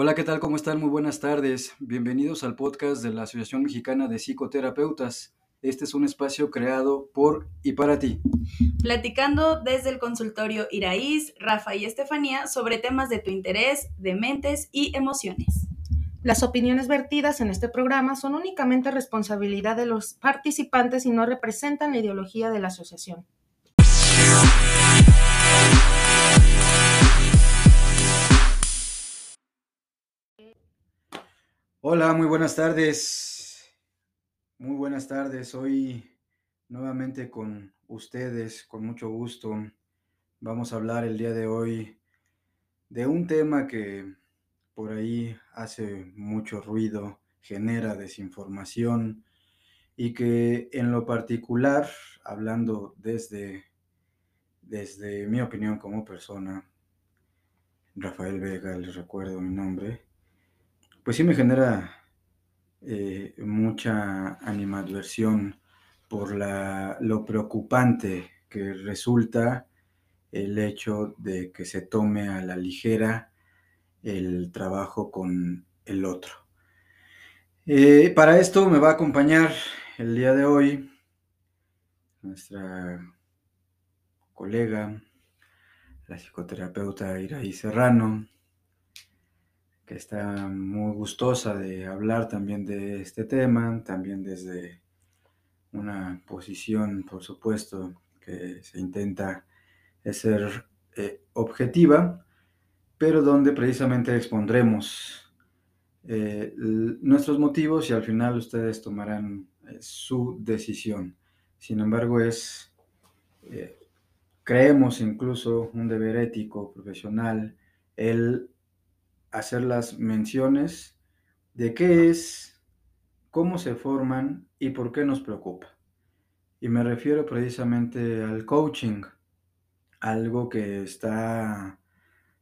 Hola, ¿qué tal? ¿Cómo están? Muy buenas tardes. Bienvenidos al podcast de la Asociación Mexicana de Psicoterapeutas. Este es un espacio creado por y para ti. Platicando desde el consultorio Iraíz, Rafa y Estefanía sobre temas de tu interés, de mentes y emociones. Las opiniones vertidas en este programa son únicamente responsabilidad de los participantes y no representan la ideología de la asociación. Hola, muy buenas tardes. Muy buenas tardes. Hoy nuevamente con ustedes, con mucho gusto. Vamos a hablar el día de hoy de un tema que por ahí hace mucho ruido, genera desinformación y que en lo particular, hablando desde, desde mi opinión como persona, Rafael Vega, les recuerdo mi nombre, pues sí me genera eh, mucha animadversión por lo preocupante que resulta el hecho de que se tome a la ligera el trabajo con el otro. Eh, para esto me va a acompañar el día de hoy nuestra colega, la psicoterapeuta Iraí Serrano, que está muy gustosa de hablar también de este tema, también desde una posición, por supuesto, que se intenta ser eh, objetiva, pero donde precisamente expondremos eh, nuestros motivos y al final ustedes tomarán eh, su decisión. Sin embargo, es, creemos incluso un deber ético, profesional, el hacer las menciones de qué es, cómo se forman y por qué nos preocupa. Y me refiero precisamente al coaching, algo que está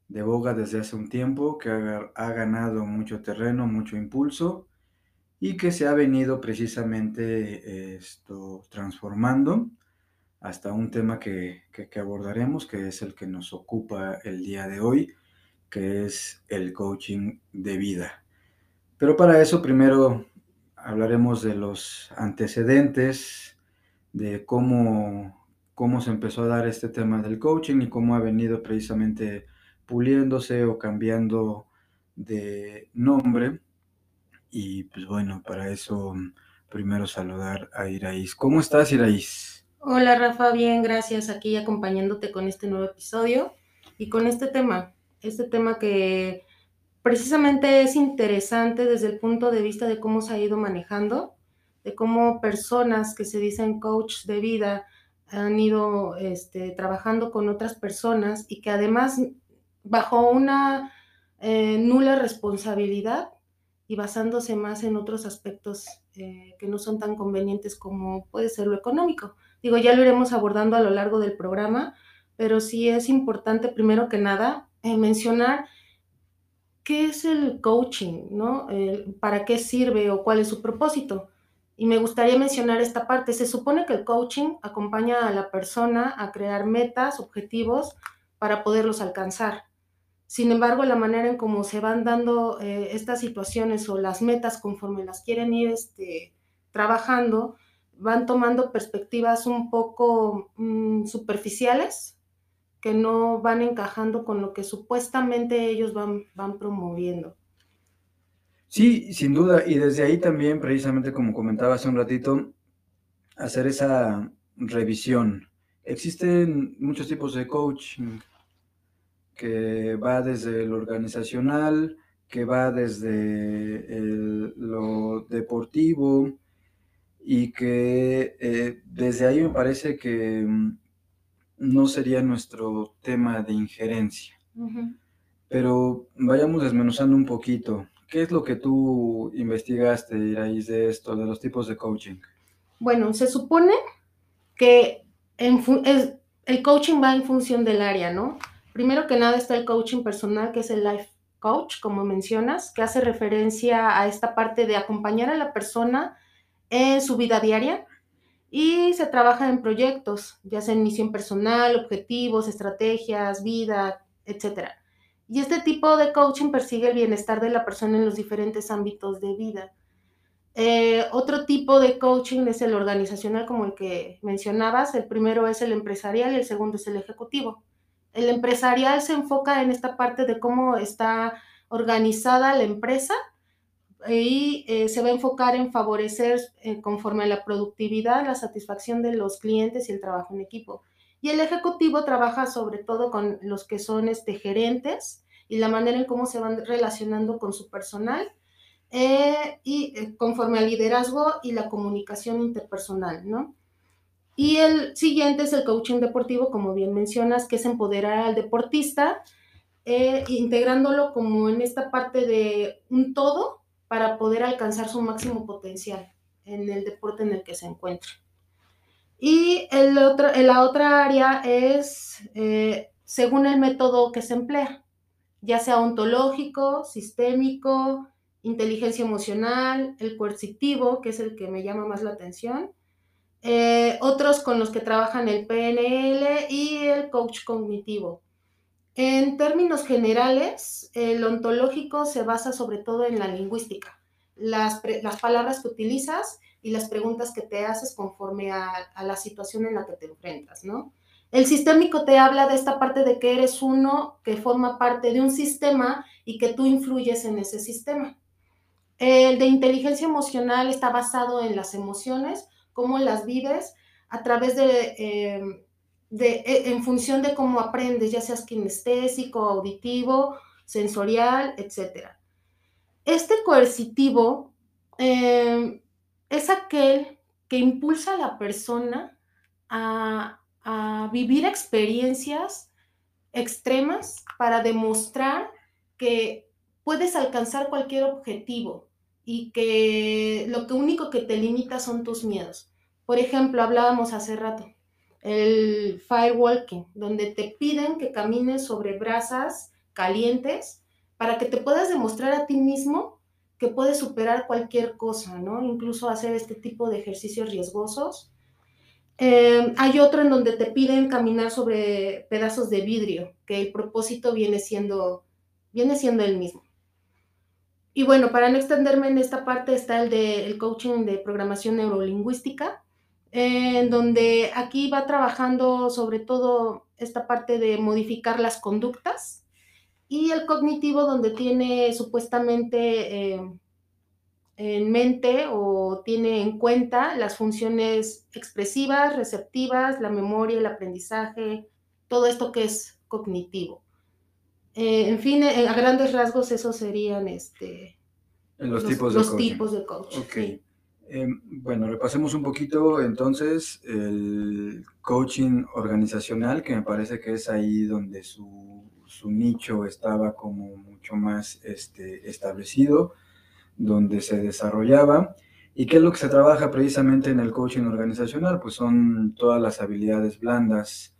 de boga desde hace un tiempo, que ha, ganado mucho terreno, mucho impulso y que se ha venido precisamente esto transformando hasta un tema que, que abordaremos, que es el que nos ocupa el día de hoy, que es el coaching de vida. Pero para eso primero hablaremos de los antecedentes, de cómo, cómo se empezó a dar este tema del coaching y cómo ha venido precisamente puliéndose o cambiando de nombre. Y pues bueno, para eso primero saludar a Iraís. ¿Cómo estás, Iraís? Hola, Rafa, bien, gracias. Aquí acompañándote con este nuevo episodio y con este tema este tema que precisamente es interesante desde el punto de vista de cómo se ha ido manejando, de cómo personas que se dicen coach de vida han ido este, trabajando con otras personas y que además bajo una eh, nula responsabilidad y basándose más en otros aspectos eh, que no son tan convenientes como puede ser lo económico. Digo, ya lo iremos abordando a lo largo del programa, pero sí es importante primero que nada eh, mencionar qué es el coaching, ¿no? ¿Para qué sirve o cuál es su propósito? Y me gustaría mencionar esta parte. Se supone que el coaching acompaña a la persona a crear metas, objetivos para poderlos alcanzar. Sin embargo, la manera en cómo se van dando eh, estas situaciones o las metas conforme las quieren ir este, trabajando, van tomando perspectivas un poco mm, superficiales que no van encajando con lo que supuestamente ellos van, van promoviendo. Sí, sin duda, y desde ahí también, precisamente como comentaba hace un ratito, hacer esa revisión. Existen muchos tipos de coaching que va desde lo organizacional, que va desde lo deportivo y que eh, desde ahí me parece que mm, no sería nuestro tema de injerencia. Pero vayamos desmenuzando un poquito. ¿Qué es lo que tú investigaste, Iraís, de esto, de los tipos de coaching? Bueno, se supone que el coaching va en función del área, ¿no? Primero que nada está el coaching personal, que es el life coach, como mencionas, que hace referencia a esta parte de acompañar a la persona en su vida diaria, y se trabaja en proyectos, ya sea en misión personal, objetivos, estrategias, vida, etc. Y este tipo de coaching persigue el bienestar de la persona en los diferentes ámbitos de vida. Eh, otro tipo de coaching es el organizacional, como el que mencionabas. El primero es el empresarial y el segundo es el ejecutivo. El empresarial se enfoca en esta parte de cómo está organizada la empresa y eh, se va a enfocar en favorecer eh, conforme a la productividad, la satisfacción de los clientes y el trabajo en equipo. Y el ejecutivo trabaja sobre todo con los que son este, gerentes y la manera en cómo se van relacionando con su personal eh, y eh, conforme al liderazgo y la comunicación interpersonal, ¿no? Y el siguiente es el coaching deportivo, como bien mencionas, que es empoderar al deportista, eh, integrándolo como en esta parte de un todo para poder alcanzar su máximo potencial en el deporte en el que se encuentra. Y el otro, la otra área es según el método que se emplea, ya sea ontológico, sistémico, inteligencia emocional, el coercitivo, que es el que me llama más la atención, eh, otros con los que trabajan el PNL y el coach cognitivo. En términos generales, el ontológico se basa sobre todo en la lingüística, las, palabras que utilizas y las preguntas que te haces conforme a, a, la situación en la que te enfrentas, ¿no? El sistémico te habla de esta parte de que eres uno que forma parte de un sistema y que tú influyes en ese sistema. El de inteligencia emocional está basado en las emociones, cómo las vives a través de, eh, e, en función de cómo aprendes, ya seas kinestésico, auditivo, sensorial, etc. Este coercitivo eh, es aquel que impulsa a la persona a, a vivir experiencias extremas para demostrar que puedes alcanzar cualquier objetivo, y que lo único que te limita son tus miedos. Por ejemplo, hablábamos hace rato, el firewalking, donde te piden que camines sobre brasas calientes para que te puedas demostrar a ti mismo que puedes superar cualquier cosa, ¿no? Incluso hacer este tipo de ejercicios riesgosos. Eh, hay otro en donde te piden caminar sobre pedazos de vidrio, que el propósito viene siendo, viene siendo el mismo. Y bueno, para no extenderme en esta parte está el de el coaching de programación neurolingüística, en donde aquí va trabajando sobre todo esta parte de modificar las conductas y el cognitivo donde tiene supuestamente eh, en mente o tiene en cuenta las funciones expresivas, receptivas, la memoria, el aprendizaje, todo esto que es cognitivo. Eh, en fin, eh, a grandes rasgos, esos serían este, los, tipos de los coaching. tipos de coaching. Ok. Eh, bueno, repasemos un poquito entonces el coaching organizacional, que me parece que es ahí donde su, su nicho estaba como mucho más este, establecido, donde se desarrollaba. ¿Y qué es lo que se trabaja precisamente en el coaching organizacional? Pues son todas las habilidades blandas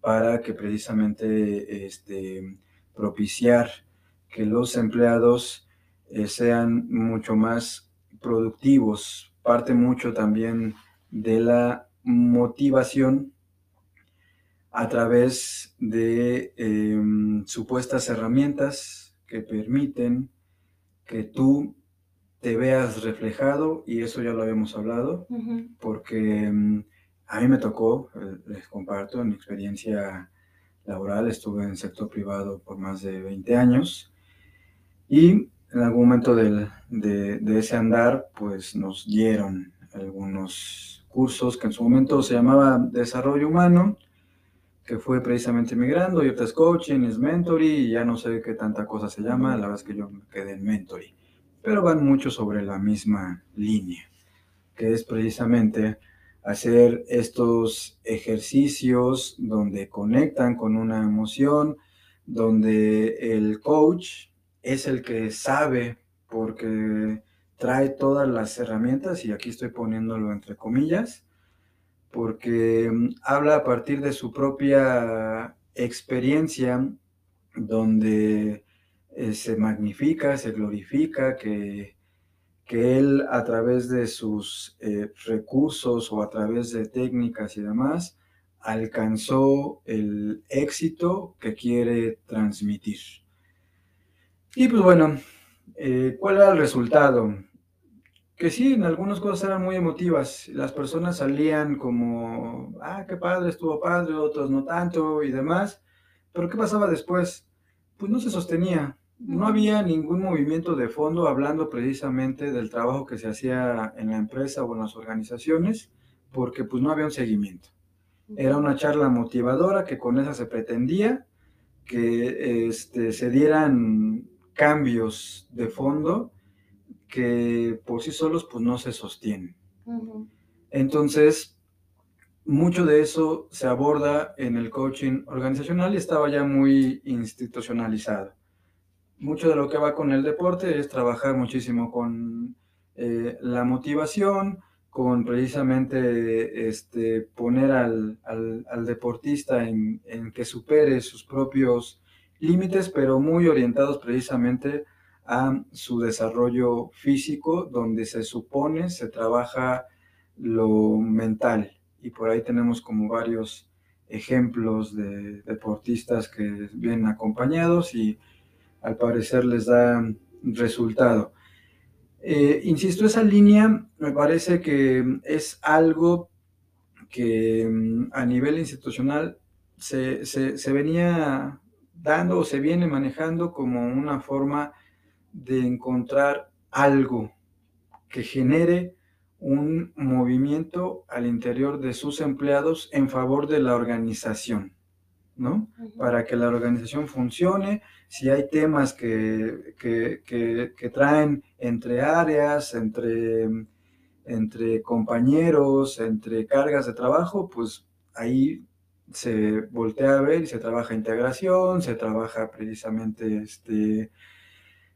para que precisamente este, propiciar que los empleados eh, sean mucho más productivos. Parte mucho también de la motivación a través de em, supuestas herramientas que permiten que tú te veas reflejado, y eso ya lo habíamos hablado, porque em, a mí me tocó, eh, les comparto, en mi experiencia laboral, estuve en el sector privado por más de 20 años y en algún momento de, de, ese andar pues nos dieron algunos cursos que en su momento se llamaba Desarrollo Humano, que fue precisamente migrando, y otras coaching, es mentoring, y ya no sé qué tanta cosa se llama, la verdad es que yo me quedé en mentoring, pero van mucho sobre la misma línea, que es precisamente hacer estos ejercicios donde conectan con una emoción, donde el coach es el que sabe porque trae todas las herramientas, y aquí estoy poniéndolo entre comillas, porque mm, habla a partir de su propia experiencia, donde eh, se magnifica, se glorifica, que que él a través de sus eh, recursos o a través de técnicas y demás alcanzó el éxito que quiere transmitir. Y pues bueno, eh, ¿cuál era el resultado? Que sí, en algunas cosas eran muy emotivas. Las personas salían como, ah, qué padre, estuvo padre, otros no tanto y demás. Pero ¿qué pasaba después? Pues no se sostenía. No había ningún movimiento de fondo hablando precisamente del trabajo que se hacía en la empresa o en las organizaciones, porque pues no había un seguimiento. Era una charla motivadora que con esa se pretendía que este, se dieran cambios de fondo que por sí solos pues no se sostienen. Entonces, mucho de eso se aborda en el coaching organizacional y estaba ya muy institucionalizado. Mucho de lo que va con el deporte es trabajar muchísimo con eh, la motivación, con precisamente este, poner al, deportista en, que supere sus propios límites, pero muy orientados precisamente a su desarrollo físico, donde se supone se trabaja lo mental. Y por ahí tenemos como varios ejemplos de deportistas que vienen acompañados y al parecer les da resultado. Eh, insisto, esa línea me parece que es algo que mm, a nivel institucional se, venía dando o se viene manejando como una forma de encontrar algo que genere un movimiento al interior de sus empleados en favor de la organización, ¿no? Para que la organización funcione si hay temas que, traen entre áreas, entre, entre compañeros, entre cargas de trabajo, pues ahí se voltea a ver y se trabaja integración, se trabaja precisamente este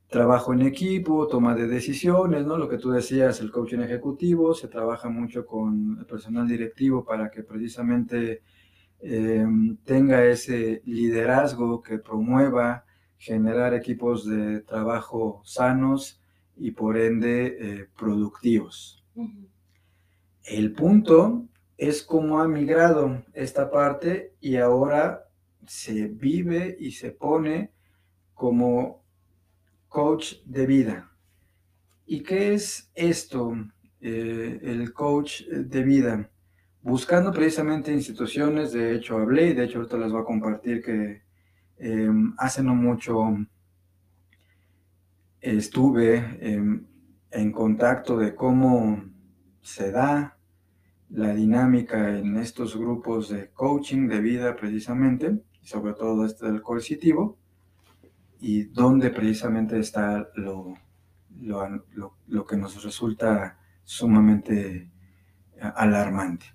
trabajo en equipo, toma de decisiones, ¿no? Lo que tú decías, el coaching ejecutivo, se trabaja mucho con el personal directivo para que precisamente eh, tenga ese liderazgo que promueva generar equipos de trabajo sanos y por ende eh, productivos. El punto es cómo ha migrado esta parte y ahora se vive y se pone como coach de vida. ¿Y qué es esto, eh, el coach de vida? Buscando precisamente instituciones, de hecho hablé y de hecho ahorita les voy a compartir que Em, hace no mucho estuve em, en contacto de cómo se da la dinámica en estos grupos de coaching de vida precisamente, sobre todo este del coercitivo, y donde precisamente está lo, lo que nos resulta sumamente alarmante.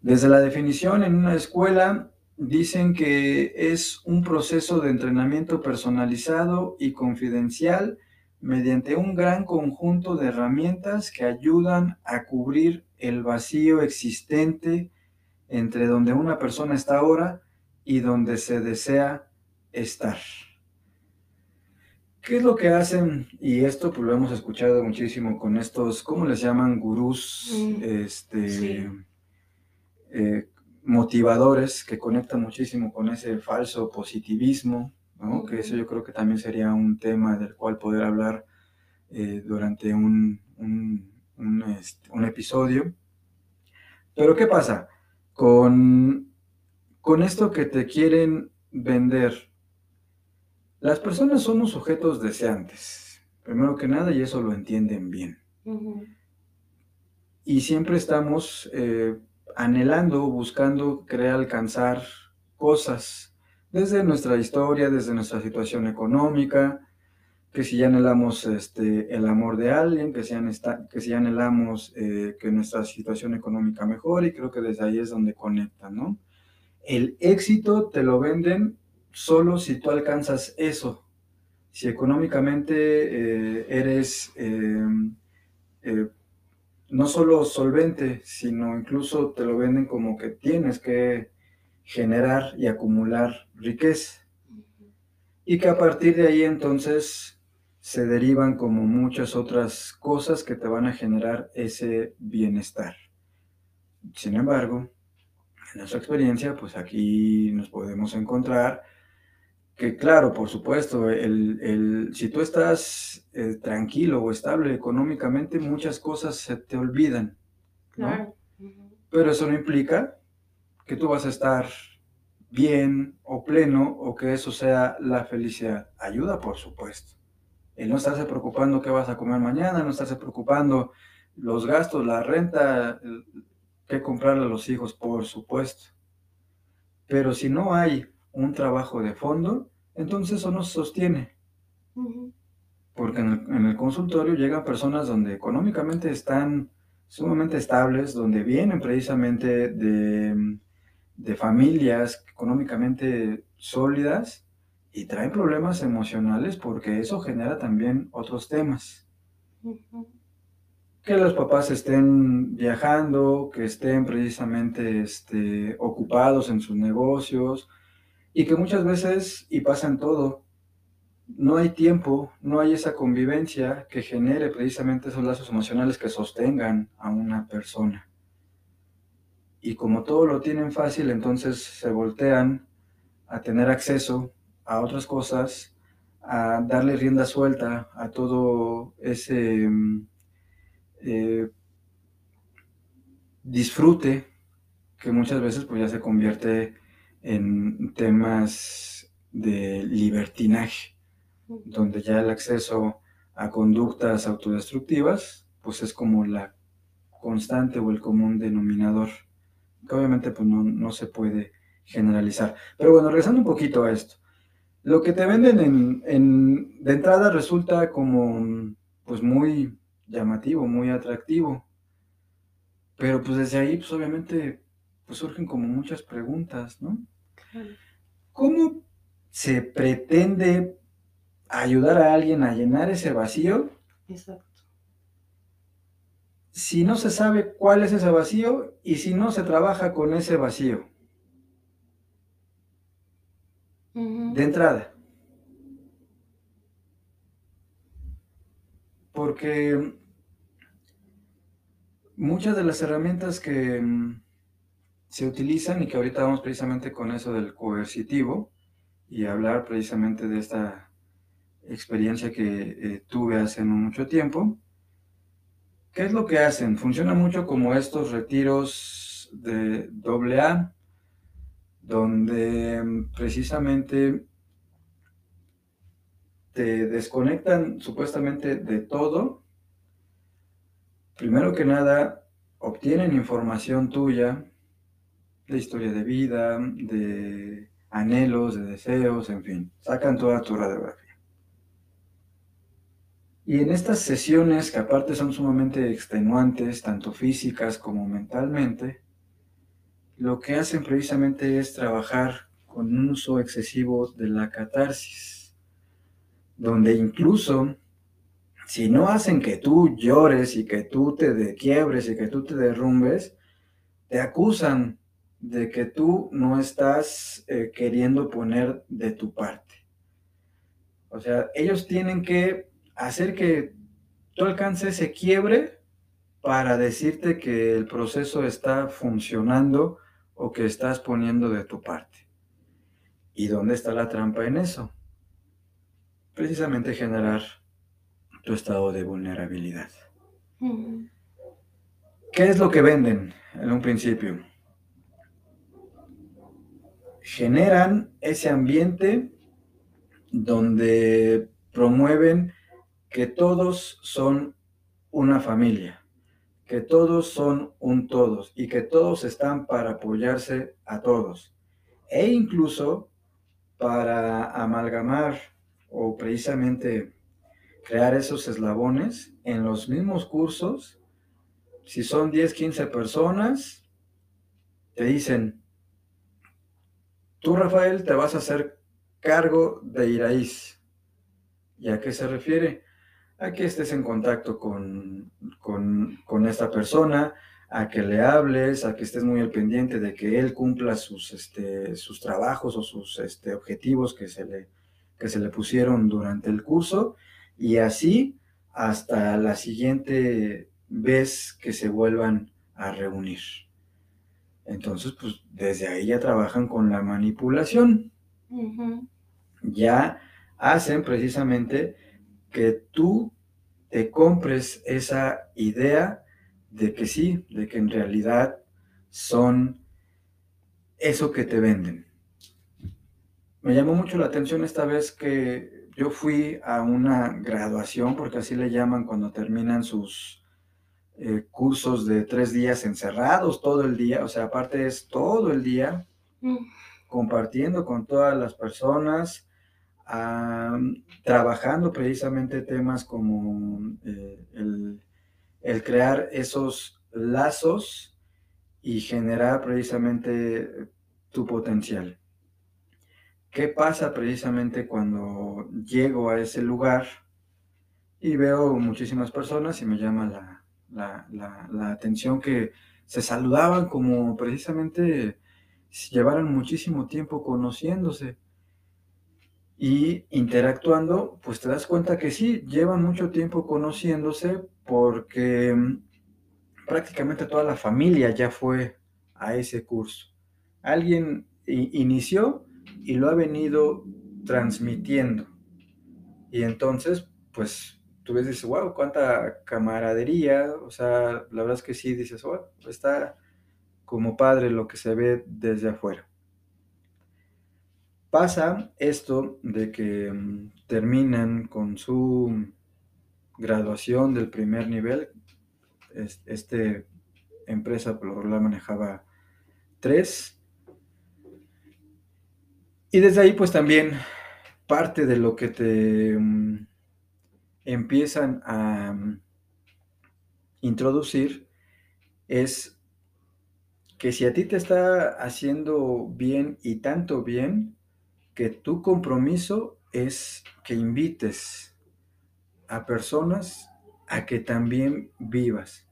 Desde la definición en una escuela dicen que es un proceso de entrenamiento personalizado y confidencial mediante un gran conjunto de herramientas que ayudan a cubrir el vacío existente entre donde una persona está ahora y donde se desea estar. ¿Qué es lo que hacen? Y esto pues lo hemos escuchado muchísimo con estos, ¿cómo les llaman? Gurús, mm, este, eh, motivadores que conectan muchísimo con ese falso positivismo, que eso yo creo que también sería un tema del cual poder hablar eh, durante un, este, un, episodio. Pero ¿qué pasa? Con, con esto que te quieren vender, las personas somos sujetos deseantes, primero que nada, y eso lo entienden bien. Y siempre estamos eh, anhelando, buscando querer alcanzar cosas desde nuestra historia, desde nuestra situación económica, que si ya anhelamos este, el amor de alguien, que si, si anhelamos eh, que nuestra situación económica mejore, y creo que desde ahí es donde conectan, ¿no? El éxito te lo venden solo si tú alcanzas eso. Si económicamente eh, eres eh, no solo solvente, sino incluso te lo venden como que tienes que generar y acumular riqueza. Y que a partir de ahí entonces se derivan como muchas otras cosas que te van a generar ese bienestar. Sin embargo, en nuestra experiencia, pues aquí nos podemos encontrar que claro, por supuesto, el, el, si tú estás eh, tranquilo o estable económicamente, muchas cosas se te olvidan. Claro. Pero eso no implica que tú vas a estar bien o pleno o que eso sea la felicidad. Ayuda, por supuesto. El no estarse preocupando qué vas a comer mañana, no estarse preocupando los gastos, la renta, qué comprarle a los hijos, por supuesto. Pero si no hay un trabajo de fondo, entonces eso no se sostiene. Porque en el, consultorio llegan personas donde económicamente están sumamente estables, donde vienen precisamente de, de familias económicamente sólidas y traen problemas emocionales porque eso genera también otros temas. Que los papás estén viajando, que estén precisamente este, ocupados en sus negocios y que muchas veces, y pasa en todo, no hay tiempo, no hay esa convivencia que genere precisamente esos lazos emocionales que sostengan a una persona. Y como todo lo tienen fácil, entonces se voltean a tener acceso a otras cosas, a darle rienda suelta a todo ese mm, eh, disfrute que muchas veces pues ya se convierte en temas de libertinaje, donde ya el acceso a conductas autodestructivas pues es como la constante o el común denominador, que obviamente pues no, no se puede generalizar. Pero bueno, regresando un poquito a esto, lo que te venden en, de entrada resulta como pues muy llamativo, muy atractivo. Pero pues desde ahí pues obviamente pues surgen como muchas preguntas, ¿no? ¿Cómo se pretende ayudar a alguien a llenar ese vacío? Exacto. Si no se sabe cuál es ese vacío y si no se trabaja con ese vacío. de entrada. Porque muchas de las herramientas que mm, se utilizan y que ahorita vamos precisamente con eso del coercitivo y hablar precisamente de esta experiencia que eh, tuve hace no mucho tiempo. ¿Qué es lo que hacen? Funciona mucho como estos retiros de doble A, donde mm, precisamente te desconectan supuestamente de todo. Primero que nada, obtienen información tuya, de historia de vida, de anhelos, de deseos, en fin, sacan toda tu radiografía. Y en estas sesiones, que aparte son sumamente extenuantes, tanto físicas como mentalmente, lo que hacen precisamente es trabajar con un uso excesivo de la catarsis, donde incluso si no hacen que tú llores y que tú te quiebres y que tú te derrumbes, te acusan de que tú no estás eh, queriendo poner de tu parte. O sea, ellos tienen que hacer que tú alcances ese quiebre para decirte que el proceso está funcionando o que estás poniendo de tu parte. ¿Y dónde está la trampa en eso? Precisamente generar tu estado de vulnerabilidad. ¿Qué es lo que venden en un principio? Generan ese ambiente donde promueven que todos son una familia que todos son un todos y que todos están para apoyarse a todos e incluso para amalgamar o precisamente crear esos eslabones en los mismos cursos. Si son 10, 15 personas, te dicen, tú Rafael te vas a hacer cargo de Iraíz. ¿Y a qué se refiere? A que estés en contacto con, esta persona, a que le hables, a que estés muy al pendiente de que él cumpla sus, este, sus trabajos o sus este, objetivos que se, le, que se le pusieron durante el curso y así hasta la siguiente vez que se vuelvan a reunir. Entonces, pues desde ahí ya trabajan con la manipulación. ya hacen precisamente que tú te compres esa idea de que sí, de que en realidad son eso que te venden. Me llamó mucho la atención esta vez que yo fui a una graduación, porque así le llaman cuando terminan sus eh, cursos de tres días encerrados todo el día, o sea, aparte es todo el día mm. compartiendo con todas las personas, trabajando precisamente temas como eh, el, crear esos lazos y generar precisamente tu potencial. ¿Qué pasa precisamente cuando llego a ese lugar y veo muchísimas personas y me llama la, atención que se saludaban como precisamente llevaron muchísimo tiempo conociéndose y interactuando, pues te das cuenta que sí, llevan mucho tiempo conociéndose porque mm, prácticamente toda la familia ya fue a ese curso. Alguien inició y lo ha venido transmitiendo. Y entonces, pues tú ves dices, wow, cuánta camaradería. O sea, la verdad es que sí, dices, wow, está como padre lo que se ve desde afuera. Pasa esto de que mm, terminan con su graduación del primer nivel. Este empresa por lo manejaba tres y desde ahí pues también parte de lo que te mm, empiezan a mm, introducir es que si a ti te está haciendo bien y tanto bien, que tu compromiso es que invites a personas a que también vivas.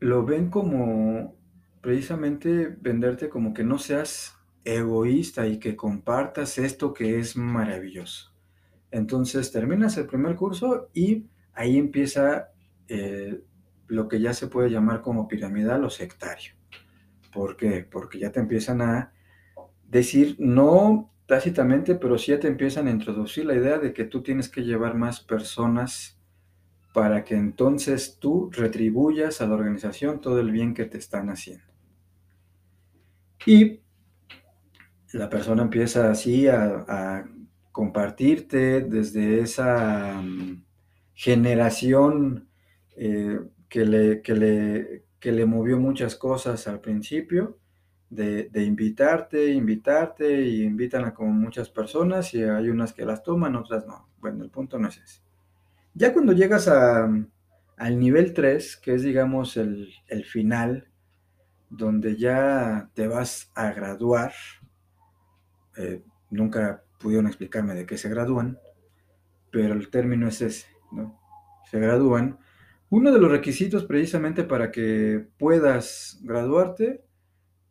Lo ven como precisamente venderte como que no seas egoísta y que compartas esto que es maravilloso. Entonces terminas el primer curso y ahí empieza eh, lo que ya se puede llamar como piramidal o sectario. ¿Por qué? Porque ya te empiezan a decir, no tácitamente, pero sí ya te empiezan a introducir la idea de que tú tienes que llevar más personas para que entonces tú retribuyas a la organización todo el bien que te están haciendo. Y la persona empieza así a, compartirte desde esa mm, generación eh, que, le, que, le, le, movió muchas cosas al principio, de, invitarte, invitarte, y invitan a como muchas personas, y hay unas que las toman, otras no. Bueno, el punto no es ese. Ya cuando llegas a, al nivel 3, que es digamos el, el final, donde ya te vas a graduar, eh, nunca pudieron explicarme de qué se gradúan, pero el término es ese, ¿no? Se gradúan. Uno de los requisitos precisamente para que puedas graduarte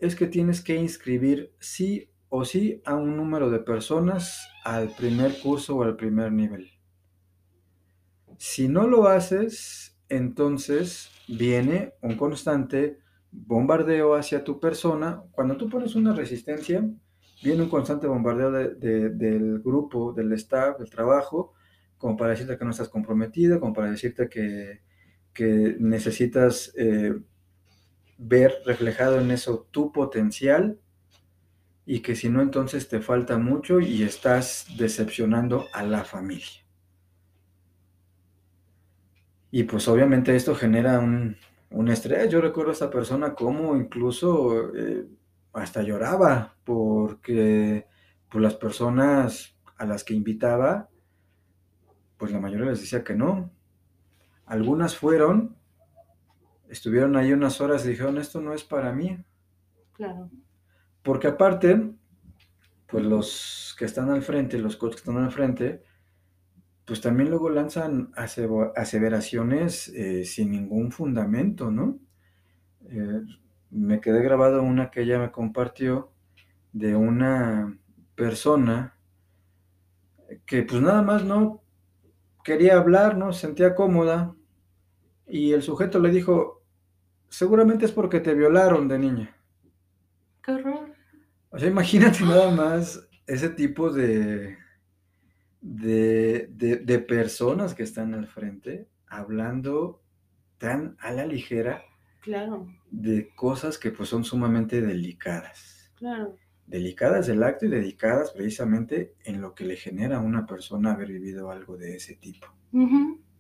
es que tienes que inscribir sí o sí a un número de personas al primer curso o al primer nivel. Si no lo haces, entonces viene un constante bombardeo hacia tu persona. Cuando tú pones una resistencia, viene un constante bombardeo del grupo, del staff, del trabajo, como para decirte que no estás comprometido, como para decirte que, necesitas eh, ver reflejado en eso tu potencial y que si no entonces te falta mucho y estás decepcionando a la familia. Y pues obviamente esto genera un, estrés. Yo recuerdo a esta persona como incluso... Eh, hasta lloraba porque pues, las personas a las que invitaba, pues la mayoría les decía que no. Algunas fueron, estuvieron ahí unas horas y dijeron, esto no es para mí. Claro. Porque aparte, pues los que están al frente, los coaches que están al frente, pues también luego lanzan aseveraciones eh, sin ningún fundamento, ¿no? Eh, me quedé grabado una que ella me compartió de una persona que pues nada más no quería hablar, no sentía cómoda y el sujeto le dijo, seguramente es porque te violaron de niña. Qué horror. O sea, imagínate nada más ese tipo de, de, de, de personas que están al frente hablando tan a la ligera Claro, de cosas que pues son sumamente delicadas. claro. Delicadas del acto y dedicadas precisamente en lo que le genera a una persona haber vivido algo de ese tipo.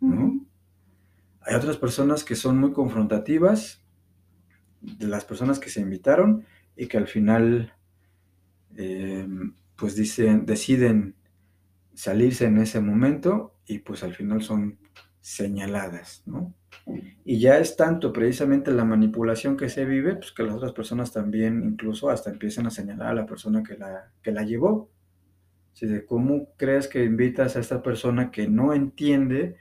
¿No? Hay otras personas que son muy confrontativas, de las personas que se invitaron y que al final eh, pues dicen, deciden salirse en ese momento y pues al final son señaladas, ¿no? Y ya es tanto precisamente la manipulación que se vive, pues que las otras personas también incluso hasta empiezan a señalar a la persona que la, que la llevó. Así de, ¿cómo crees que invitas a esta persona que no entiende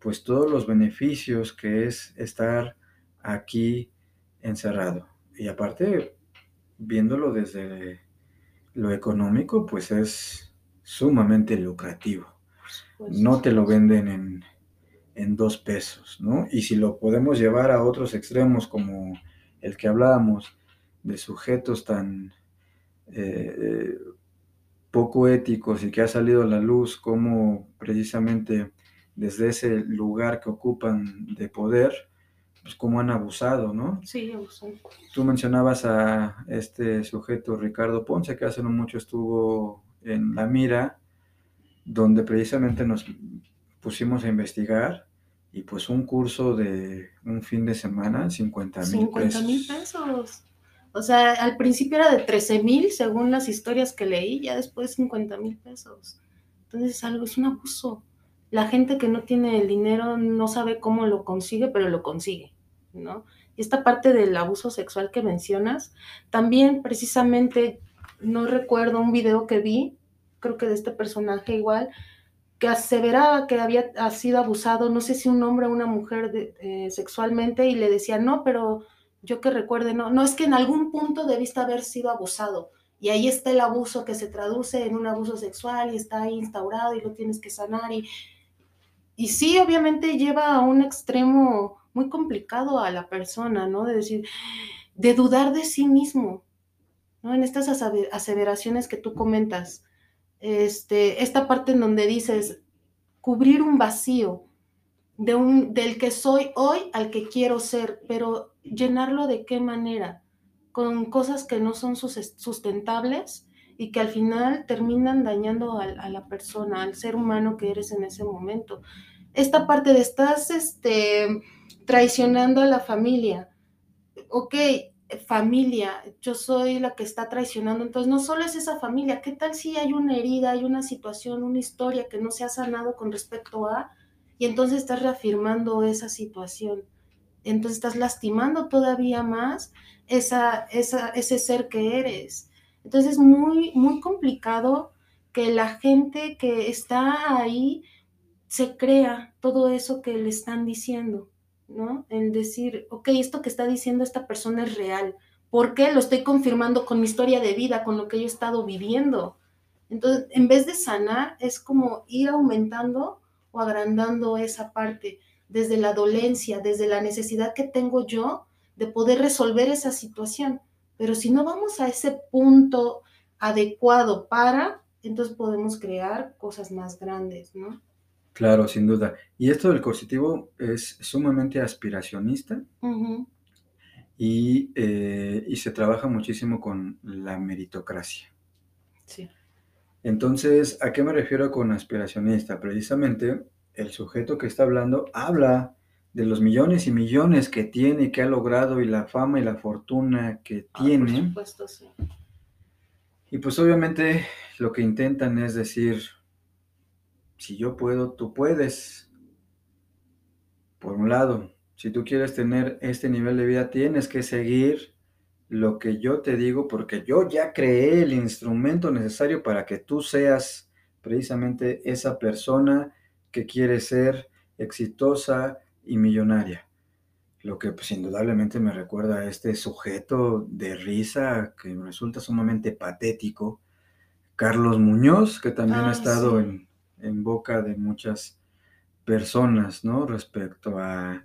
pues todos los beneficios que es estar aquí encerrado? Y aparte, viéndolo desde lo económico, pues es sumamente lucrativo. Pues, No te lo venden en, en dos pesos, ¿no? Y si lo podemos llevar a otros extremos como el que hablábamos de sujetos tan eh, eh, poco éticos y que ha salido a la luz como precisamente desde ese lugar que ocupan de poder, pues cómo han abusado, ¿no? Sí, abusan. Tú mencionabas a este sujeto Ricardo Ponce, que hace no mucho estuvo en la mira, donde precisamente nos pusimos a investigar y pues un curso de un fin de semana, 50 mil 50 mil pesos. pesos. O sea, al principio era de 13 mil, según las historias que leí, ya después 50 mil pesos. Entonces es algo, es un abuso. La gente que no tiene el dinero no sabe cómo lo consigue, pero lo consigue, ¿no? Y esta parte del abuso sexual que mencionas, también precisamente, no recuerdo un video que vi, creo que de este personaje igual, que aseveraba que había ha sido abusado, no sé si un hombre o una mujer de- eh, sexualmente, y le decía, no, pero yo que recuerde, no, no es que en algún punto debiste haber sido abusado. Y ahí está el abuso que se traduce en un abuso sexual y está ahí instaurado y lo tienes que sanar. Y, y sí, obviamente lleva a un extremo muy complicado a la persona, ¿no? De decir, de dudar de sí mismo, ¿no? En estas ase- aseveraciones que tú comentas, este, esta parte en donde dices, cubrir un vacío de un, del que soy hoy al que quiero ser, pero llenarlo de qué manera? Con cosas que no son sus- sustentables y que al final terminan dañando a, a la persona, al ser humano que eres en ese momento. Esta parte de estás este, traicionando a la familia. Ok, familia, yo soy la que está traicionando, entonces no solo es esa familia, ¿qué tal si hay una herida, hay una situación, una historia que no se ha sanado con respecto a, y entonces estás reafirmando esa situación? Entonces estás lastimando todavía más esa, esa, ese ser que eres. Entonces es muy, muy complicado que la gente que está ahí se crea todo eso que le están diciendo. ¿no? El decir, ok, esto que está diciendo esta persona es real. ¿Por qué? Lo estoy confirmando con mi historia de vida, con lo que yo he estado viviendo. Entonces, en vez de sanar, es como ir aumentando o agrandando esa parte desde la dolencia, desde la necesidad que tengo yo de poder resolver esa situación. Pero si no vamos a ese punto adecuado para, entonces podemos crear cosas más grandes, ¿no? Claro, sin duda. Y esto del coercitivo es sumamente aspiracionista y, eh, y se trabaja muchísimo con la meritocracia. Sí. Entonces, ¿a qué me refiero con aspiracionista? Precisamente el sujeto que está hablando habla de los millones y millones que tiene que ha logrado y la fama y la fortuna que Ah, por tiene. supuesto, sí. Y pues obviamente lo que intentan es decir, si yo puedo, tú puedes. Por un lado, si tú quieres tener este nivel de vida, tienes que seguir lo que yo te digo, porque yo ya creé el instrumento necesario para que tú seas precisamente esa persona que quiere ser exitosa y millonaria. Lo que pues, indudablemente me recuerda a este sujeto de risa que me resulta sumamente patético, Carlos Muñoz, que también ha estado sí. en, en boca de muchas personas, ¿no? Respecto a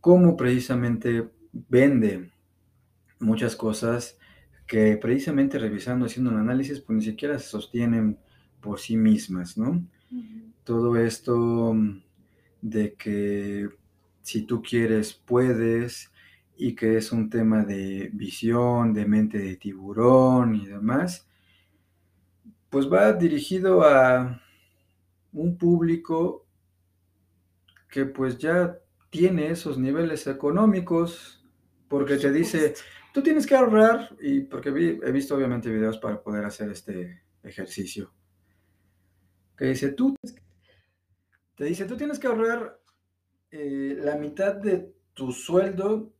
cómo precisamente vende muchas cosas que precisamente revisando, haciendo un análisis, pues ni siquiera se sostienen por sí mismas, ¿no? Todo esto de que si tú quieres, puedes, y que es un tema de visión, de mente de tiburón y demás, pues va dirigido a un público que pues ya tiene esos niveles económicos, porque te dice, tú tienes que ahorrar, y porque he visto obviamente videos para poder hacer este ejercicio, que dice, tú, te dice, tú tienes que ahorrar eh, la mitad de tu sueldo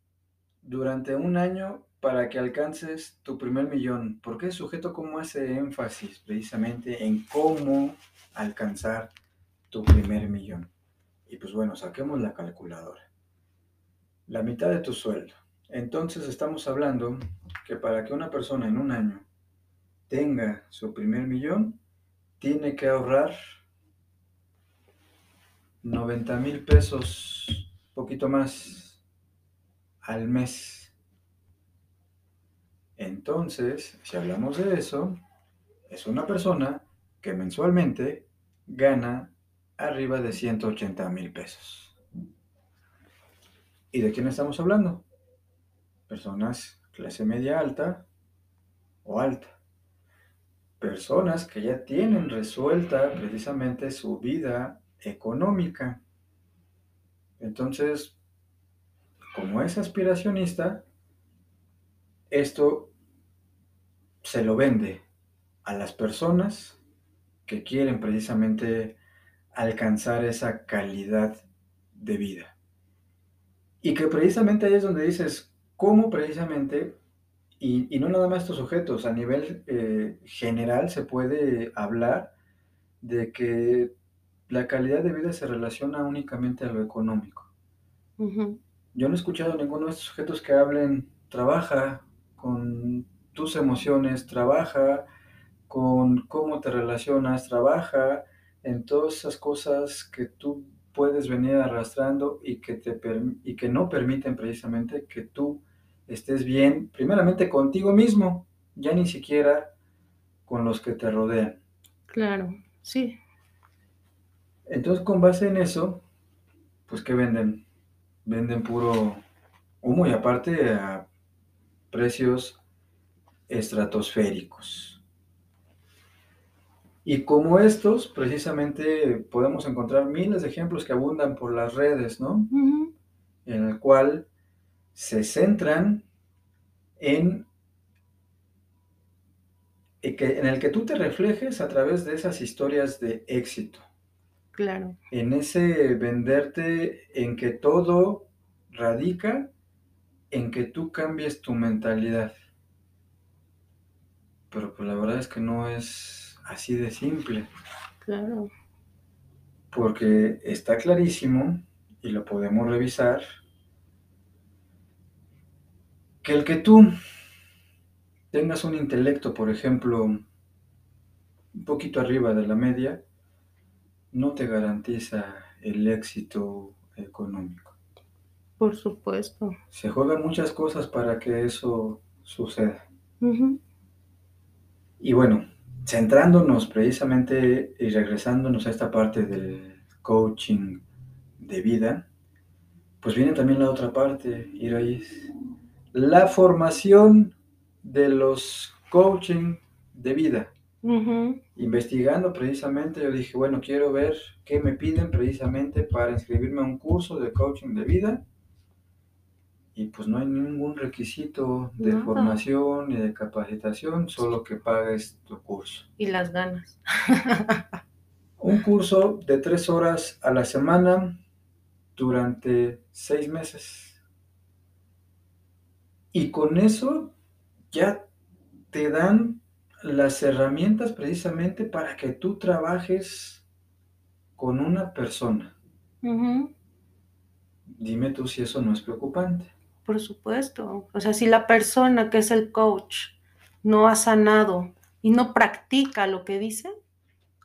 durante un año para que alcances tu primer millón. ¿Por qué sujeto como hace énfasis precisamente en cómo alcanzar tu primer millón? Y pues bueno, saquemos la calculadora. La mitad de tu sueldo. Entonces estamos hablando que para que una persona en un año tenga su primer millón, tiene que ahorrar 90 mil pesos, poquito más al mes. Entonces, si hablamos de eso, es una persona que mensualmente gana arriba de 180 mil pesos. ¿Y de quién estamos hablando? Personas clase media alta o alta. Personas que ya tienen resuelta precisamente su vida económica. Entonces, como es aspiracionista, esto se lo vende a las personas que quieren precisamente alcanzar esa calidad de vida. Y que precisamente ahí es donde dices, ¿cómo precisamente, y, no nada más estos sujetos, a nivel eh, general se puede hablar de que la calidad de vida se relaciona únicamente a lo económico. Yo no he escuchado a ninguno de estos sujetos que hablen, trabaja con tus emociones, trabaja con cómo te relacionas, trabaja en todas esas cosas que tú puedes venir arrastrando y que, te, y que no permiten precisamente que tú estés bien, primeramente contigo mismo, ya ni siquiera con los que te rodean. Claro, sí. Entonces, con base en eso, pues, ¿qué venden? venden puro humo y aparte a precios estratosféricos. Y como estos, precisamente podemos encontrar miles de ejemplos que abundan por las redes, ¿no? En el cual se centran en, en el que tú te reflejes a través de esas historias de éxito. Claro. En ese venderte en que todo radica en que tú cambies tu mentalidad. Pero pues la verdad es que no es así de simple. Claro. Porque está clarísimo, y lo podemos revisar, que el que tú tengas un intelecto, por ejemplo, un poquito arriba de la media, no te garantiza el éxito económico. Por supuesto. Se juegan muchas cosas para que eso suceda. Y bueno, centrándonos precisamente y regresándonos a esta parte del coaching de vida, pues viene también la otra parte, Iraís. La formación de los coaching de vida. Investigando precisamente, yo dije, bueno, quiero ver qué me piden precisamente para inscribirme a un curso de coaching de vida. Y pues no hay ningún requisito de formación ni de capacitación, solo que pagues tu curso. Y las ganas. un curso de tres horas a la semana durante seis meses. Y con eso ya te dan las herramientas precisamente para que tú trabajes con una persona. Dime tú si eso no es preocupante. Por supuesto. O sea, si la persona que es el coach no ha sanado y no practica lo que dice,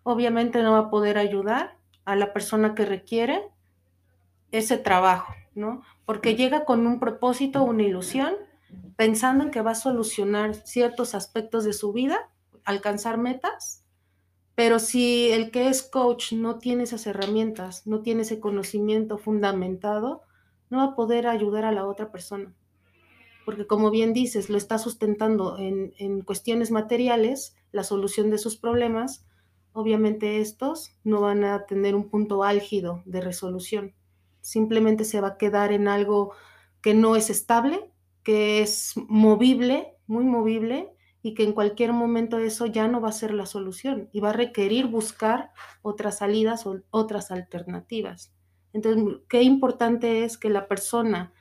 obviamente no va a poder ayudar a la persona que requiere ese trabajo, ¿no? Porque llega con un propósito, una ilusión pensando en que va a solucionar ciertos aspectos de su vida, alcanzar metas, pero si el que es coach no tiene esas herramientas, no tiene ese conocimiento fundamentado, no va a poder ayudar a la otra persona. Porque como bien dices, lo está sustentando en, en cuestiones materiales, la solución de sus problemas, obviamente estos no van a tener un punto álgido de resolución. Simplemente se va a quedar en algo que no es estable, que es movible, muy movible, y que en cualquier momento eso ya no va a ser la solución y va a requerir buscar otras salidas o otras alternativas. Entonces, qué importante es que la persona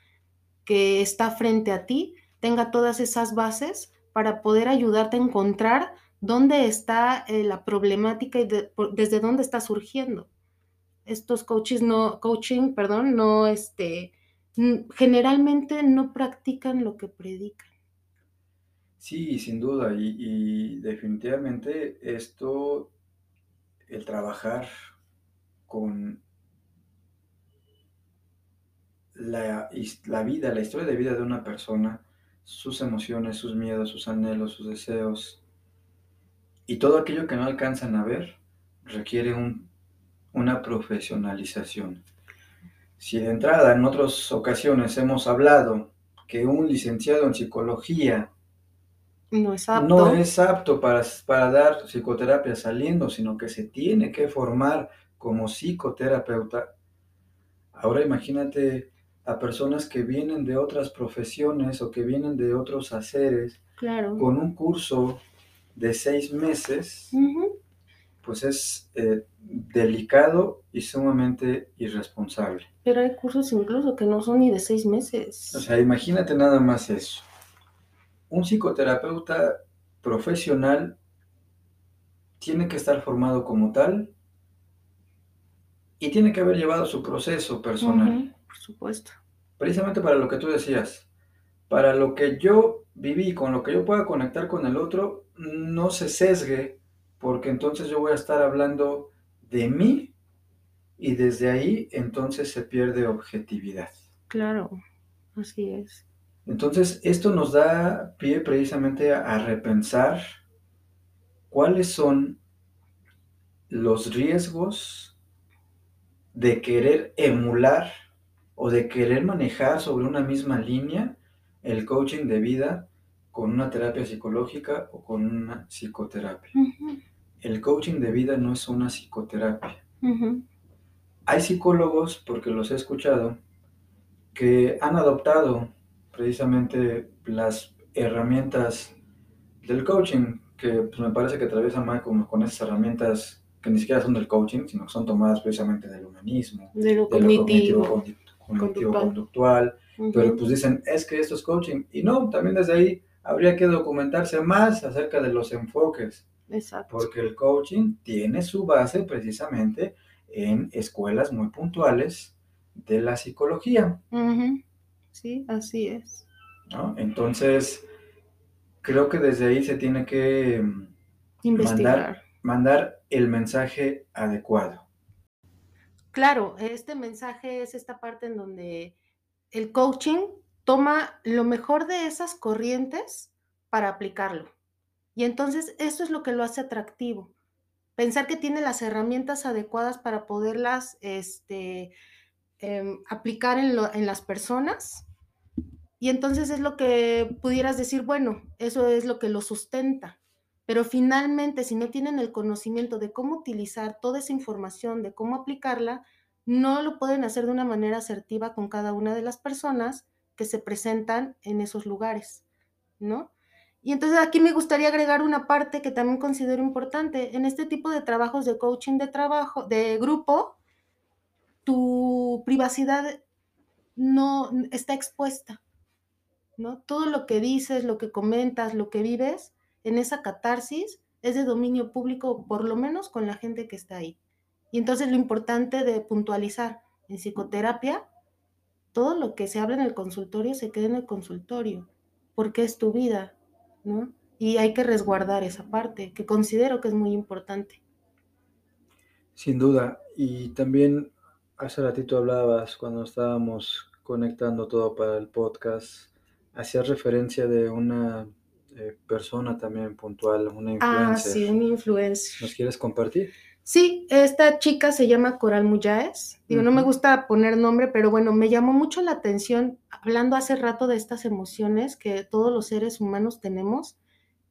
que está frente a ti tenga todas esas bases para poder ayudarte a encontrar dónde está eh, la problemática y desde dónde está surgiendo. Estos coaches no, coaching, perdón, no, este, generalmente no practican lo que predican. Sí, sin duda, y, definitivamente esto, el trabajar con la, la, vida, la historia de vida de una persona, sus emociones, sus miedos, sus anhelos, sus deseos, y todo aquello que no alcanzan a ver, requiere un, una profesionalización. Si de entrada en otras ocasiones hemos hablado que un licenciado en psicología no es apto, no es apto para, para dar psicoterapia saliendo, sino que se tiene que formar como psicoterapeuta, ahora imagínate a personas que vienen de otras profesiones o que vienen de otros haceres claro. con un curso de seis meses, pues es eh, delicado y sumamente irresponsable. Pero hay cursos incluso que no son ni de seis meses. O sea, imagínate nada más eso. Un psicoterapeuta profesional tiene que estar formado como tal y tiene que haber llevado su proceso personal. Por supuesto. Precisamente para lo que tú decías, para lo que yo viví, con lo que yo pueda conectar con el otro, no se sesgue porque entonces yo voy a estar hablando de mí y desde ahí entonces se pierde objetividad. Claro, así es. Entonces, esto nos da pie precisamente a, repensar cuáles son los riesgos de querer emular o de querer manejar sobre una misma línea el coaching de vida con una terapia psicológica o con una psicoterapia. El coaching de vida no es una psicoterapia. Hay psicólogos, porque los he escuchado, que han adoptado precisamente las herramientas del coaching, que pues, me parece que atraviesan más con, con esas herramientas que ni siquiera son del coaching, sino que son tomadas precisamente del humanismo, de lo, cognitivo, cognitivo, conductual, pero pues dicen, es que esto es coaching, y no, también desde ahí habría que documentarse más acerca de los enfoques porque el coaching tiene su base precisamente en escuelas muy puntuales de la psicología. Sí, así es. Entonces, creo que desde ahí se tiene que mm, mandar el mensaje adecuado. Claro, este mensaje es esta parte en donde el coaching toma lo mejor de esas corrientes para aplicarlo. Y entonces eso es lo que lo hace atractivo. Pensar que tiene las herramientas adecuadas para poderlas este, em, aplicar en, en las personas. Y entonces es lo que pudieras decir, bueno, eso es lo que lo sustenta. Pero finalmente, si no tienen el conocimiento de cómo utilizar toda esa información, de cómo aplicarla, no lo pueden hacer de una manera asertiva con cada una de las personas que se presentan en esos lugares, ¿no? Y entonces aquí me gustaría agregar una parte que también considero importante. En este tipo de trabajos de coaching de trabajo, de grupo, tu privacidad no está expuesta. ¿no? Todo lo que dices, lo que comentas, lo que vives en esa catarsis es de dominio público, por lo menos con la gente que está ahí. Y entonces lo importante de puntualizar en psicoterapia, todo lo que se habla en el consultorio se queda en el consultorio, porque es tu vida, y hay que resguardar esa parte, que considero que es muy importante. Sin duda. Y también hace ratito hablabas cuando estábamos conectando todo para el podcast hacía referencia de una eh, persona también puntual, una influencer. Ah, sí, un influencer. ¿Nos quieres compartir? Sí, esta chica se llama Coral Muyáez. Digo, no me gusta poner nombre, pero bueno, me llamó mucho la atención, hablando hace rato de estas emociones que todos los seres humanos tenemos,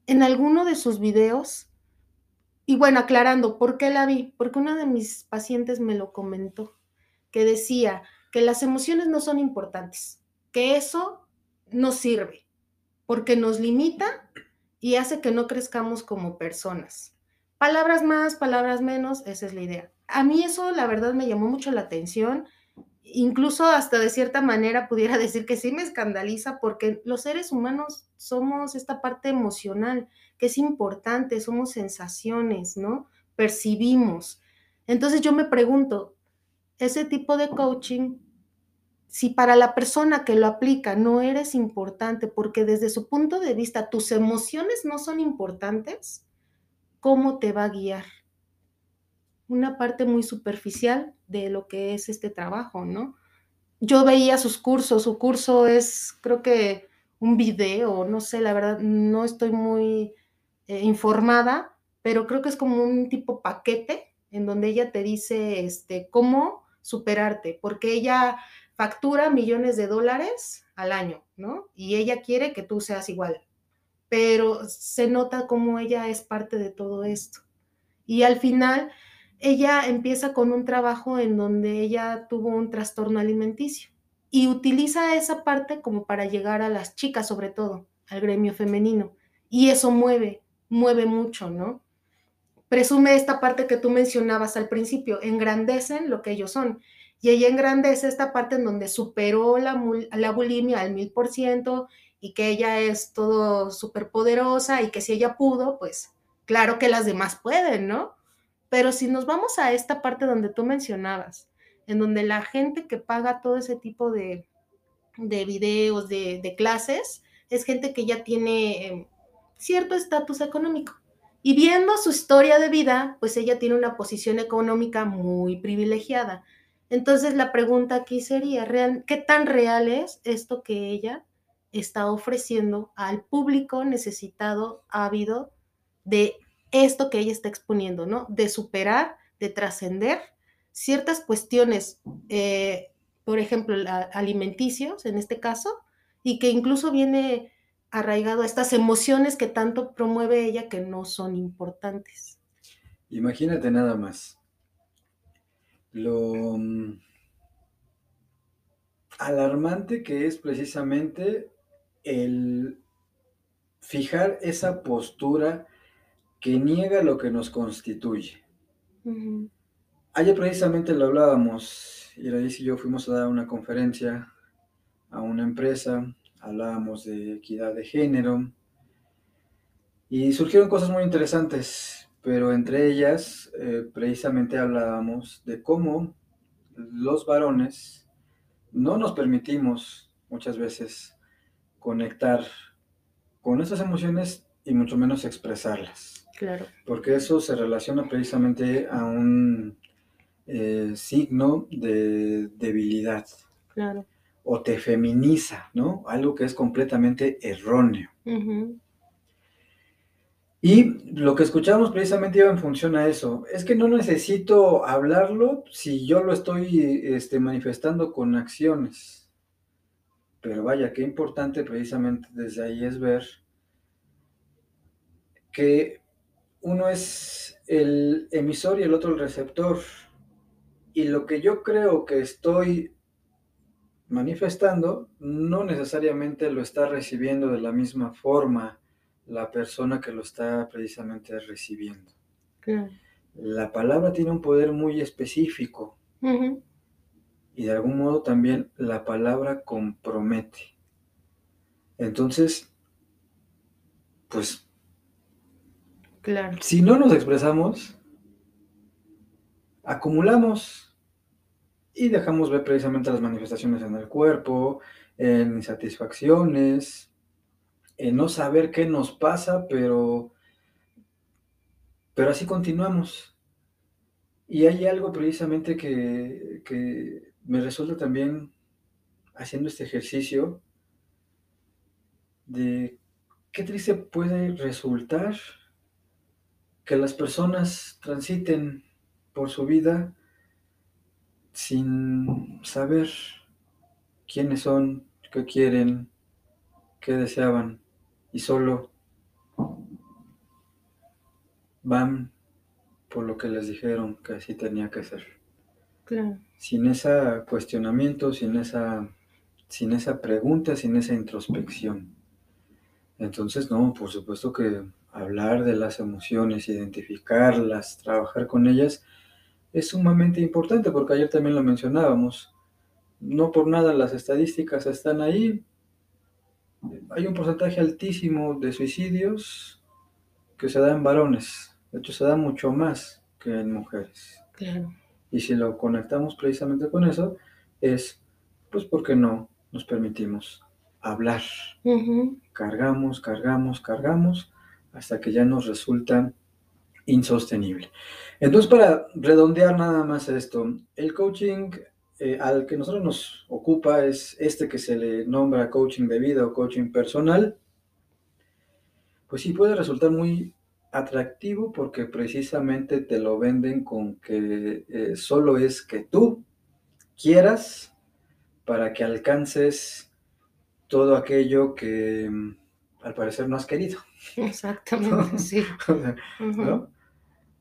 en alguno de sus videos, y bueno, aclarando, ¿por qué la vi? Porque una de mis pacientes me lo comentó, que decía que las emociones no son importantes, que eso no sirve, porque nos limita y hace que no crezcamos como personas. Palabras más, palabras menos, esa es la idea. A mí eso la verdad me llamó mucho la atención, incluso hasta de cierta manera pudiera decir que sí me escandaliza porque los seres humanos somos esta parte emocional que es importante, somos sensaciones, ¿no? Percibimos. Entonces yo me pregunto, ese tipo de coaching, si para la persona que lo aplica no eres importante porque desde su punto de vista tus emociones no son importantes, ¿cómo te va a guiar? Una parte muy superficial de lo que es este trabajo, ¿no? Yo veía sus cursos, su curso es, creo que un video, no sé, la verdad, no estoy muy eh, informada, pero creo que es como un tipo paquete en donde ella te dice este, cómo superarte, porque ella factura millones de dólares al año, ¿no? Y ella quiere que tú seas igual, pero se nota cómo ella es parte de todo esto. Y al final, ella empieza con un trabajo en donde ella tuvo un trastorno alimenticio y utiliza esa parte como para llegar a las chicas, sobre todo, al gremio femenino. Y eso mueve, mueve mucho, ¿no? Presume esta parte que tú mencionabas al principio, engrandecen lo que ellos son. Y ella engrandece esta parte en donde superó la, la bulimia al mil por ciento y que ella es todo súper poderosa y que si ella pudo, pues claro que las demás pueden, ¿no? Pero si nos vamos a esta parte donde tú mencionabas, en donde la gente que paga todo ese tipo de, de videos, de, clases, es gente que ya tiene eh, cierto estatus económico. Y viendo su historia de vida, pues ella tiene una posición económica muy privilegiada. Entonces la pregunta aquí sería, ¿real- ¿qué tan real es esto que ella está ofreciendo al público necesitado, ávido de esto que ella está exponiendo, ¿no? De superar, de trascender ciertas cuestiones, eh, por ejemplo, alimenticios en este caso, y que incluso viene arraigado a estas emociones que tanto promueve ella que no son importantes. Imagínate nada más. Lo mm, alarmante que es precisamente el fijar esa postura que niega lo que nos constituye. Ayer precisamente lo hablábamos, Iraís y yo fuimos a dar una conferencia a una empresa, hablábamos de equidad de género y surgieron cosas muy interesantes, pero entre ellas eh, precisamente hablábamos de cómo los varones no nos permitimos muchas veces conectar con nuestras emociones y mucho menos expresarlas, Claro. porque eso se relaciona precisamente a un eh, signo de debilidad Claro. o te feminiza, ¿no? Algo que es completamente erróneo. Ujú, Y lo que escuchamos precisamente iba en función a eso. Es que no necesito hablarlo si yo lo estoy este, manifestando con acciones. Pero vaya, qué importante precisamente desde ahí es ver que uno es el emisor y el otro el receptor. Y lo que yo creo que estoy manifestando no necesariamente lo está recibiendo de la misma forma la persona que lo está precisamente recibiendo. claro. La palabra tiene un poder muy específico y de algún modo también la palabra compromete. Entonces, pues Claro. si no nos expresamos, acumulamos y dejamos ver precisamente las manifestaciones en el cuerpo, en insatisfacciones, no saber qué nos pasa, pero, pero así continuamos. Y hay algo precisamente que, que me resulta también haciendo este ejercicio, de qué triste puede resultar que las personas transiten por su vida sin saber quiénes son, qué quieren, qué deseaban y solo van por lo que les dijeron que así tenía que ser. Claro. Sin ese cuestionamiento, sin esa, sin esa pregunta, sin esa introspección. Entonces, no, por supuesto que hablar de las emociones, identificarlas, trabajar con ellas, es sumamente importante porque ayer también lo mencionábamos. No por nada las estadísticas están ahí. Hay un porcentaje altísimo de suicidios que se da en varones. De hecho, se da mucho más que en mujeres. Claro. Y si lo conectamos precisamente con eso, es pues porque no nos permitimos hablar. Cargamos, cargamos, cargamos, hasta que ya nos resulta insostenible. Entonces, para redondear nada más esto, el coaching eh, al que nosotros nos ocupa es este que se le nombra coaching de vida o coaching personal. Pues sí, puede resultar muy atractivo porque precisamente te lo venden con que eh, solo es que tú quieras para que alcances todo aquello que mm, al parecer no has querido. Exactamente, sí.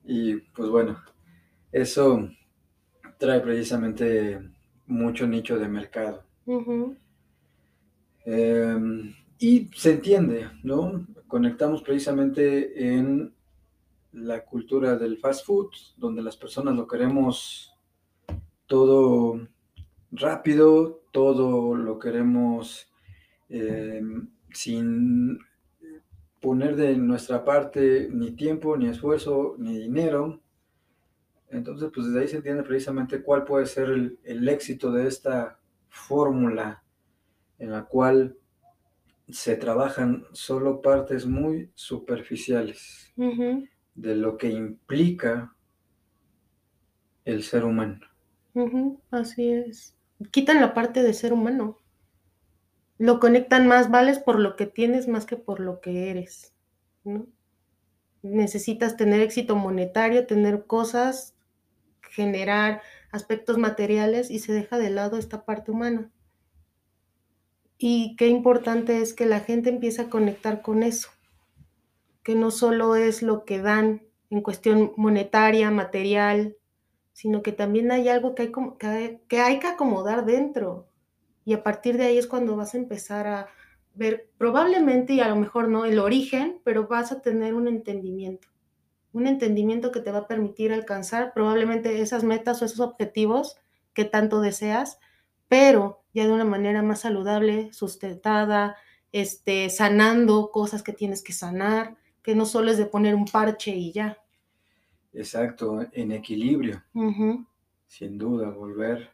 Y pues bueno, eso trae precisamente mucho nicho de mercado. Eh, y se entiende, ¿no? Conectamos precisamente en la cultura del fast food, donde las personas lo queremos todo rápido, todo lo queremos eh, sin poner de nuestra parte ni tiempo, ni esfuerzo, ni dinero. Entonces, pues desde ahí se entiende precisamente cuál puede ser el, el éxito de esta fórmula en la cual se trabajan solo partes muy superficiales de lo que implica el ser humano. Así es. Quitan la parte de ser humano. Lo conectan más, vales por lo que tienes más que por lo que eres, ¿no? Necesitas tener éxito monetario, tener cosas, generar aspectos materiales y se deja de lado esta parte humana. Y qué importante es que la gente empiece a conectar con eso, que no solo es lo que dan en cuestión monetaria, material, sino que también hay algo que hay, que que hay que acomodar dentro. Y a partir de ahí es cuando vas a empezar a ver, probablemente y a lo mejor no el origen, pero vas a tener un entendimiento. Un entendimiento que te va a permitir alcanzar probablemente esas metas o esos objetivos que tanto deseas, pero ya de una manera más saludable, sustentada, este, sanando cosas que tienes que sanar, que no solo es de poner un parche y ya. Exacto, en equilibrio, sin duda, volver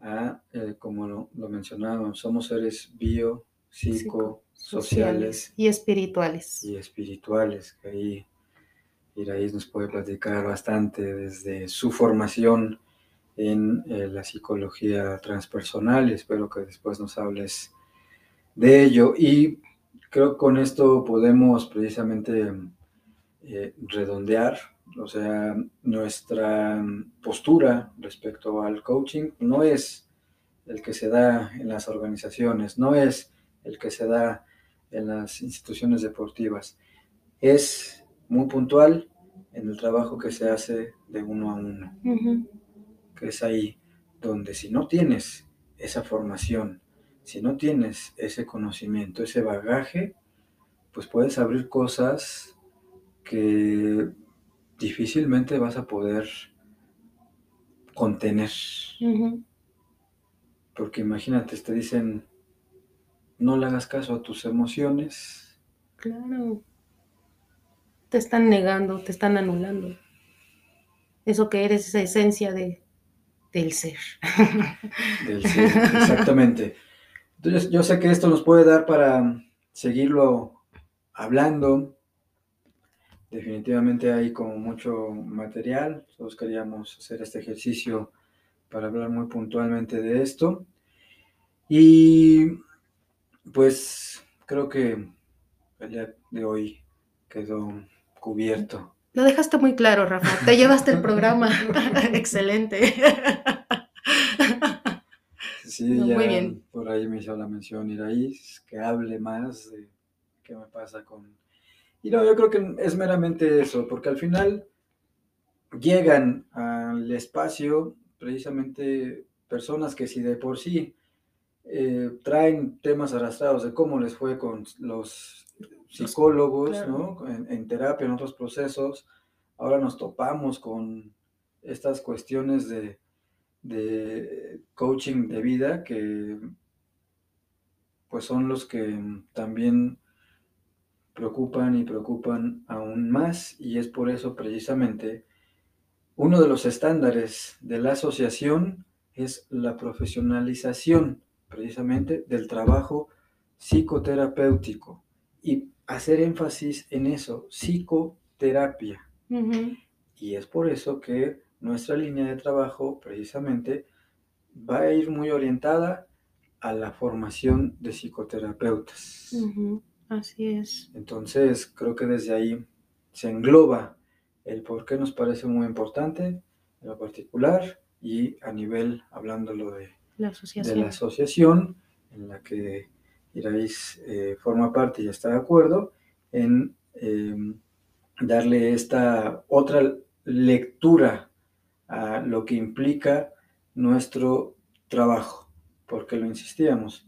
a, eh, como lo, lo somos seres bio, psico, sociales y espirituales. y espirituales, que ahí Iraíz nos puede platicar bastante desde su formación en eh, la psicología transpersonal y espero que después nos hables de ello. Y creo que con esto podemos precisamente eh, redondear, o sea, nuestra postura respecto al coaching no es el que se da en las organizaciones, no es el que se da en las instituciones deportivas, es muy puntual en el trabajo que se hace de uno a uno, que es ahí donde si no tienes esa formación, si no tienes ese conocimiento, ese bagaje, pues puedes abrir cosas que difícilmente vas a poder contener. Porque imagínate, te dicen, no le hagas caso a tus emociones, Claro. Te están negando, te están anulando. Eso que eres, esa esencia de, del ser. del ser, exactamente. Entonces, yo sé que esto nos puede dar para seguirlo hablando. Definitivamente hay como mucho material. Todos queríamos hacer este ejercicio para hablar muy puntualmente de esto. Y pues creo que el día de hoy quedó cubierto. Lo dejaste muy claro, Rafa. Te llevaste el programa. Excelente. Sí, No, ya muy bien. por ahí me hizo la mención Iraíz, que hable más de qué me pasa con... Y no, yo creo que es meramente eso, porque al final llegan al espacio precisamente personas que si de por sí eh, traen temas arrastrados de cómo les fue con los psicólogos, claro. ¿no? En, en terapia, en otros procesos, ahora nos topamos con estas cuestiones de, de coaching de vida que pues son los que también preocupan y preocupan aún más y es por eso precisamente uno de los estándares de la asociación es la profesionalización precisamente del trabajo psicoterapéutico y hacer énfasis en eso, psicoterapia. Y es por eso que nuestra línea de trabajo precisamente va a ir muy orientada a la formación de psicoterapeutas. Así es. Entonces, creo que desde ahí se engloba el por qué nos parece muy importante en lo particular y a nivel, hablándolo de, La de la asociación en la que Iraís eh, forma parte y está de acuerdo en eh, darle esta otra lectura a lo que implica nuestro trabajo, porque lo insistíamos.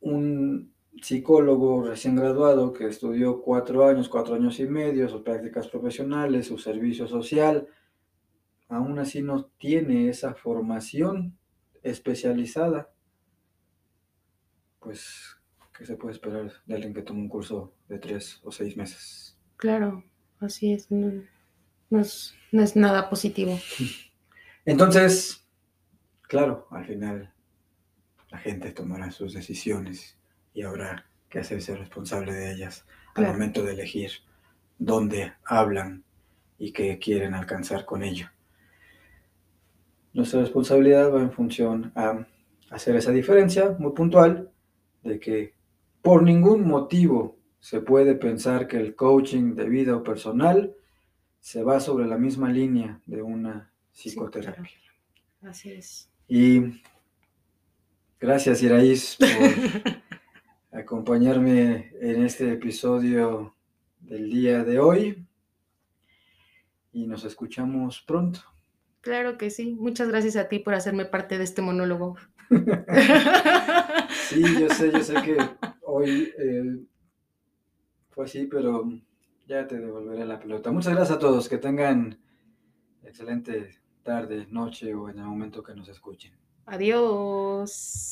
Un psicólogo recién graduado que estudió cuatro años, cuatro años y medio, sus prácticas profesionales, su servicio social, aún así no tiene esa formación especializada. Pues, ¿qué se puede esperar de alguien que toma un curso de tres o seis meses? Claro, así es. No, no es, no es nada positivo. Entonces, claro, al final la gente tomará sus decisiones y habrá que hacerse responsable de ellas al momento de elegir dónde hablan y qué quieren alcanzar con ello. Nuestra responsabilidad va en función a hacer esa diferencia muy puntual de que por ningún motivo se puede pensar que el coaching de vida o personal se va sobre la misma línea de una psicoterapia. Así es. Y gracias, Iraís, por acompañarme en este episodio del día de hoy. Y nos escuchamos pronto. Claro que sí. Muchas gracias a ti por hacerme parte de este monólogo. Sí, yo sé, yo sé que hoy eh, fue así, pero ya te devolveré la pelota. Muchas gracias a todos, que tengan excelente tarde, noche o en el momento que nos escuchen. Adiós.